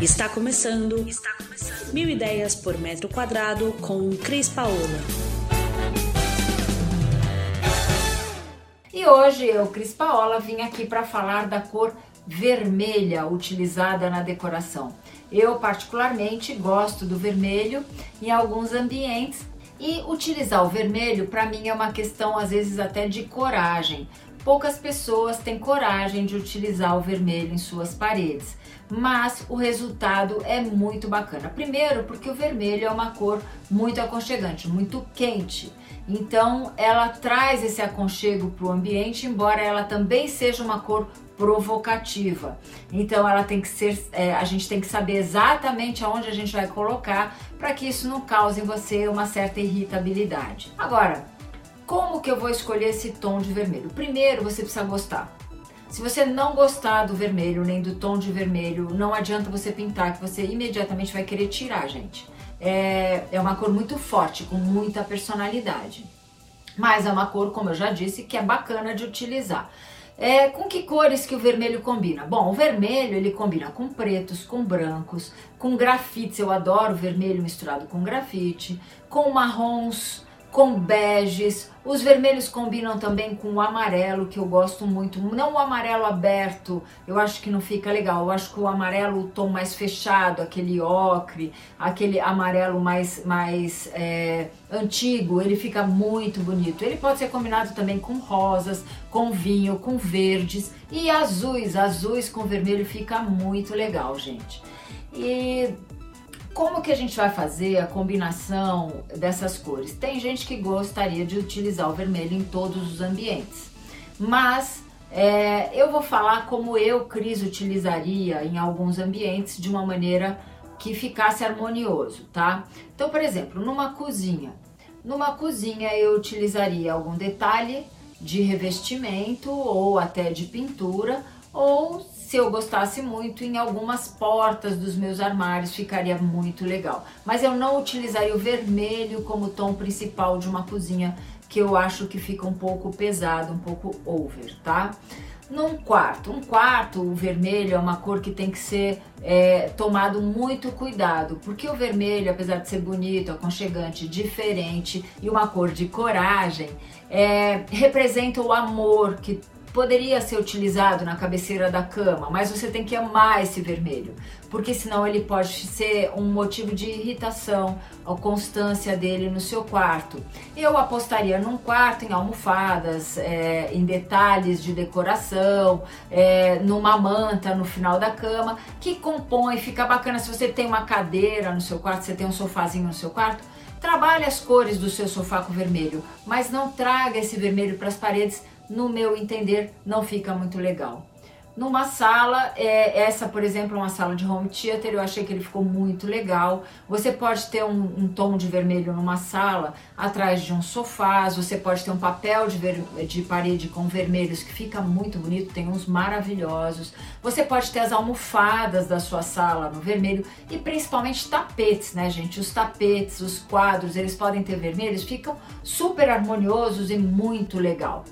Está começando. Está começando. Mil ideias por metro quadrado com Cris Paola. E hoje eu, Cris Paola, vim aqui para falar da cor vermelha utilizada na decoração. Eu particularmente gosto do vermelho em alguns ambientes e utilizar o vermelho para mim é uma questão às vezes até de coragem. Poucas pessoas têm coragem de utilizar o vermelho em suas paredes mas o resultado é muito bacana. Primeiro, porque o vermelho é uma cor muito aconchegante, muito quente. Então, ela traz esse aconchego para o ambiente, embora ela também seja uma cor provocativa. Então, ela tem que ser, é, a gente tem que saber exatamente aonde a gente vai colocar para que isso não cause em você uma certa irritabilidade. Agora, como que eu vou escolher esse tom de vermelho? Primeiro, você precisa gostar. Se você não gostar do vermelho, nem do tom de vermelho, não adianta você pintar, que você imediatamente vai querer tirar, gente. É, é uma cor muito forte, com muita personalidade. Mas é uma cor, como eu já disse, que é bacana de utilizar. É, com que cores que o vermelho combina? Bom, o vermelho ele combina com pretos, com brancos, com grafites, eu adoro vermelho misturado com grafite, com marrons, com beges. Os vermelhos combinam também com o amarelo, que eu gosto muito. Não o amarelo aberto, eu acho que não fica legal. Eu acho que o amarelo, o tom mais fechado, aquele ocre, aquele amarelo mais, mais é, antigo, ele fica muito bonito. Ele pode ser combinado também com rosas, com vinho, com verdes e azuis. Azuis com vermelho fica muito legal, gente. E como que a gente vai fazer a combinação dessas cores? Tem gente que gostaria de utilizar o vermelho em todos os ambientes, mas é, eu vou falar como eu, Cris, utilizaria em alguns ambientes de uma maneira que ficasse harmonioso, tá? Então, por exemplo, numa cozinha. Numa cozinha eu utilizaria algum detalhe de revestimento ou até de pintura, ou se eu gostasse muito, em algumas portas dos meus armários ficaria muito legal. Mas eu não utilizaria o vermelho como tom principal de uma cozinha, que eu acho que fica um pouco pesado, um pouco over, tá? Num quarto, um quarto, o vermelho é uma cor que tem que ser é, tomado muito cuidado, porque o vermelho, apesar de ser bonito, aconchegante, diferente e uma cor de coragem, é, representa o amor que poderia ser utilizado na cabeceira da cama, mas você tem que amar esse vermelho, porque senão ele pode ser um motivo de irritação, a constância dele no seu quarto. Eu apostaria num quarto em almofadas, é, em detalhes de decoração, é, numa manta no final da cama, que compõe, fica bacana se você tem uma cadeira no seu quarto, você tem um sofazinho no seu quarto, Trabalhe as cores do seu sofá com vermelho, mas não traga esse vermelho para as paredes no meu entender, não fica muito legal. Numa sala, é, essa por exemplo é uma sala de home theater, eu achei que ele ficou muito legal. Você pode ter um, um tom de vermelho numa sala, atrás de um sofá, você pode ter um papel de, ver, de parede com vermelhos que fica muito bonito, tem uns maravilhosos. Você pode ter as almofadas da sua sala no vermelho e principalmente tapetes, né gente? Os tapetes, os quadros, eles podem ter vermelhos, ficam super harmoniosos e muito legal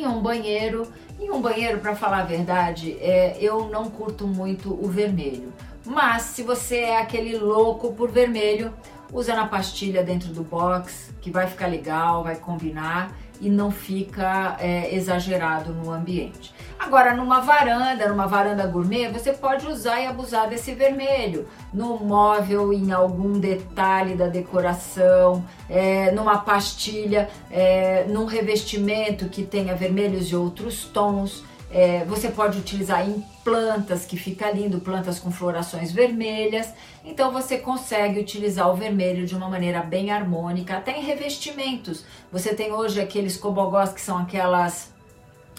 em um banheiro. Em um banheiro, para falar a verdade, é, eu não curto muito o vermelho. Mas se você é aquele louco por vermelho, usa na pastilha dentro do box, que vai ficar legal, vai combinar e não fica é, exagerado no ambiente. Agora, numa varanda, numa varanda gourmet, você pode usar e abusar desse vermelho. No móvel, em algum detalhe da decoração, é, numa pastilha, é, num revestimento que tenha vermelhos e outros tons. É, você pode utilizar em plantas, que fica lindo, plantas com florações vermelhas. Então você consegue utilizar o vermelho de uma maneira bem harmônica, até em revestimentos. Você tem hoje aqueles cobogós que são aquelas,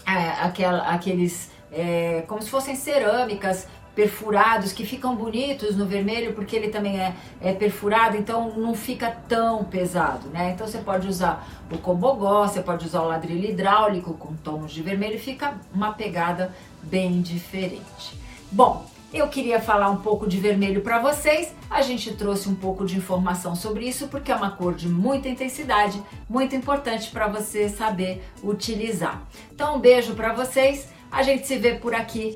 aquela, aqueles, é, como se fossem cerâmicas perfurados que ficam bonitos no vermelho porque ele também é, é perfurado, então não fica tão pesado, né? Então você pode usar o cobogó, você pode usar o ladrilho hidráulico com tons de vermelho fica uma pegada bem diferente. Bom, eu queria falar um pouco de vermelho para vocês. A gente trouxe um pouco de informação sobre isso porque é uma cor de muita intensidade, muito importante para você saber utilizar. Então, um beijo para vocês. A gente se vê por aqui